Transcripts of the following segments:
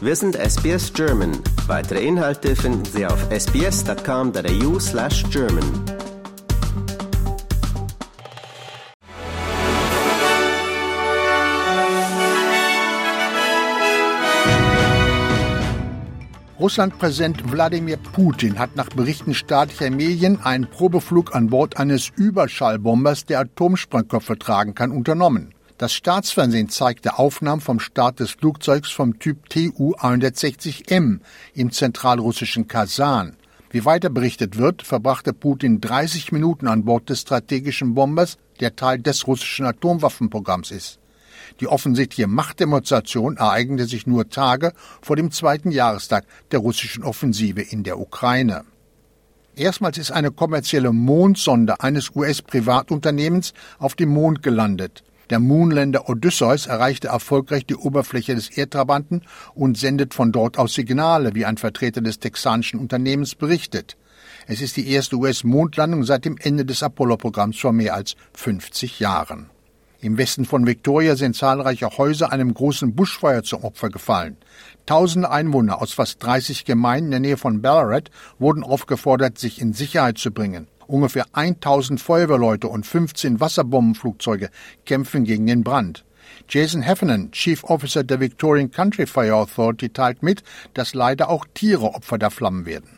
Wir sind SBS German. Weitere Inhalte finden Sie auf sbs.com.au slash German. Russland-Präsident Wladimir Putin hat nach Berichten staatlicher Medien einen Probeflug an Bord eines Überschallbombers, der Atomsprengköpfe tragen kann, unternommen. Das Staatsfernsehen zeigte Aufnahmen vom Start des Flugzeugs vom Typ Tu-160M im zentralrussischen Kasan. Wie weiter berichtet wird, verbrachte Putin 30 Minuten an Bord des strategischen Bombers, der Teil des russischen Atomwaffenprogramms ist. Die offensichtliche Machtdemonstration ereignete sich nur Tage vor dem zweiten Jahrestag der russischen Offensive in der Ukraine. Erstmals ist eine kommerzielle Mondsonde eines US-Privatunternehmens auf dem Mond gelandet. Der Moonlander Odysseus erreichte erfolgreich die Oberfläche des Erdtrabanten und sendet von dort aus Signale, wie ein Vertreter des texanischen Unternehmens berichtet. Es ist die erste US-Mondlandung seit dem Ende des Apollo-Programms vor mehr als 50 Jahren. Im Westen von Victoria sind zahlreiche Häuser einem großen Buschfeuer zum Opfer gefallen. Tausende Einwohner aus fast 30 Gemeinden in der Nähe von Ballarat wurden aufgefordert, sich in Sicherheit zu bringen. Ungefähr 1000 Feuerwehrleute und 15 Wasserbombenflugzeuge kämpfen gegen den Brand. Jason Heffernan, Chief Officer der Victorian Country Fire Authority, teilt mit, dass leider auch Tiere Opfer der Flammen werden.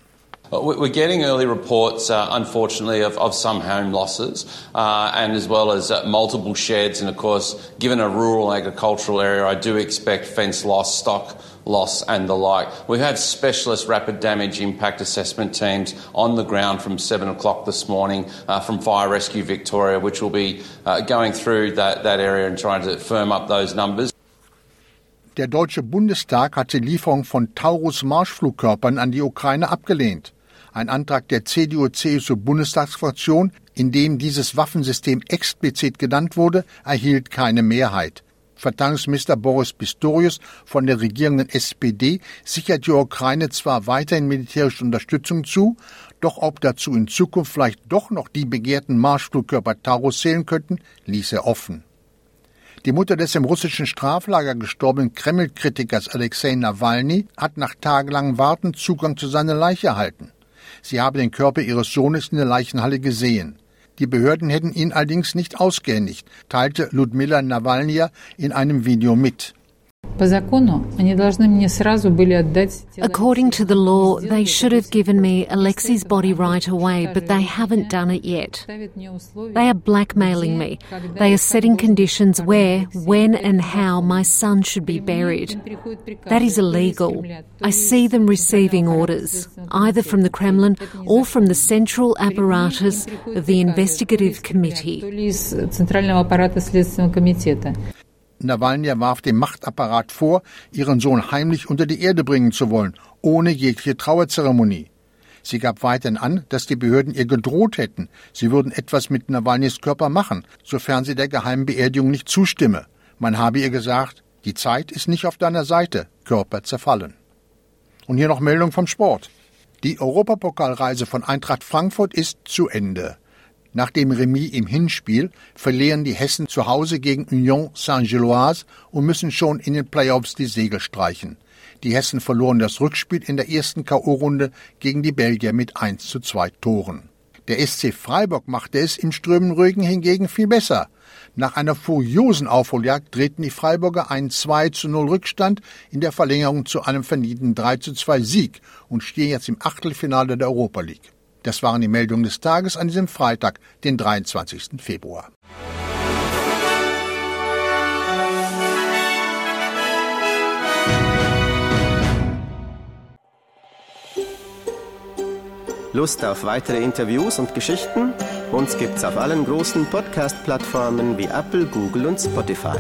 We're getting early reports, uh, unfortunately, of, of, some home losses, uh, and as well as uh, multiple sheds. And of course, given a rural agricultural area, I do expect fence loss, stock loss, and the like. We have specialist rapid damage impact assessment teams on the ground from 7 o'clock this morning uh, from Fire Rescue Victoria, which will be uh, going through that, that area and trying to firm up those numbers. Der Deutsche Bundestag hat die Lieferung von Taurus-Marschflugkörpern an die Ukraine abgelehnt. Ein Antrag der CDU-CSU-Bundestagsfraktion, in dem dieses Waffensystem explizit genannt wurde, erhielt keine Mehrheit. Verteidigungsminister Boris Pistorius von der regierenden SPD sichert die Ukraine zwar weiterhin militärische Unterstützung zu, doch ob dazu in Zukunft vielleicht doch noch die begehrten Marschflugkörper Taurus zählen könnten, ließ er offen. Die Mutter des im russischen Straflager gestorbenen Kreml-Kritikers Alexei Nawalny hat nach tagelangem Warten Zugang zu seiner Leiche erhalten. Sie habe den Körper ihres Sohnes in der Leichenhalle gesehen. Die Behörden hätten ihn allerdings nicht ausgehändigt, teilte Ludmila Nawalnya in einem Video mit. According to the law, they should have given me Alexei's body right away, but they haven't done it yet. They are blackmailing me. They are setting conditions where, when, and how my son should be buried. That is illegal. I see them receiving orders, either from the Kremlin or from the central apparatus of the investigative committee. Nawalny warf dem Machtapparat vor, ihren Sohn heimlich unter die Erde bringen zu wollen, ohne jegliche Trauerzeremonie. Sie gab weiterhin an, dass die Behörden ihr gedroht hätten, sie würden etwas mit Nawalnys Körper machen, sofern sie der geheimen Beerdigung nicht zustimme. Man habe ihr gesagt, die Zeit ist nicht auf deiner Seite, Körper zerfallen. Und hier noch Meldung vom Sport. Die Europapokalreise von Eintracht Frankfurt ist zu Ende. Nach dem Remis im Hinspiel verlieren die Hessen zu Hause gegen Union Saint-Gilloise und müssen schon in den Playoffs die Segel streichen. Die Hessen verloren das Rückspiel in der ersten K.O.-Runde gegen die Belgier mit 1 zu 2 Toren. Der SC Freiburg machte es im Strömenrögen hingegen viel besser. Nach einer furiosen Aufholjagd drehten die Freiburger einen 2 zu 0 Rückstand in der Verlängerung zu einem vernieten 3 zu 2 Sieg und stehen jetzt im Achtelfinale der Europa League. Das waren die Meldungen des Tages an diesem Freitag, den 23. Februar. Lust auf weitere Interviews und Geschichten? Uns gibt's auf allen großen Podcast-Plattformen wie Apple, Google und Spotify.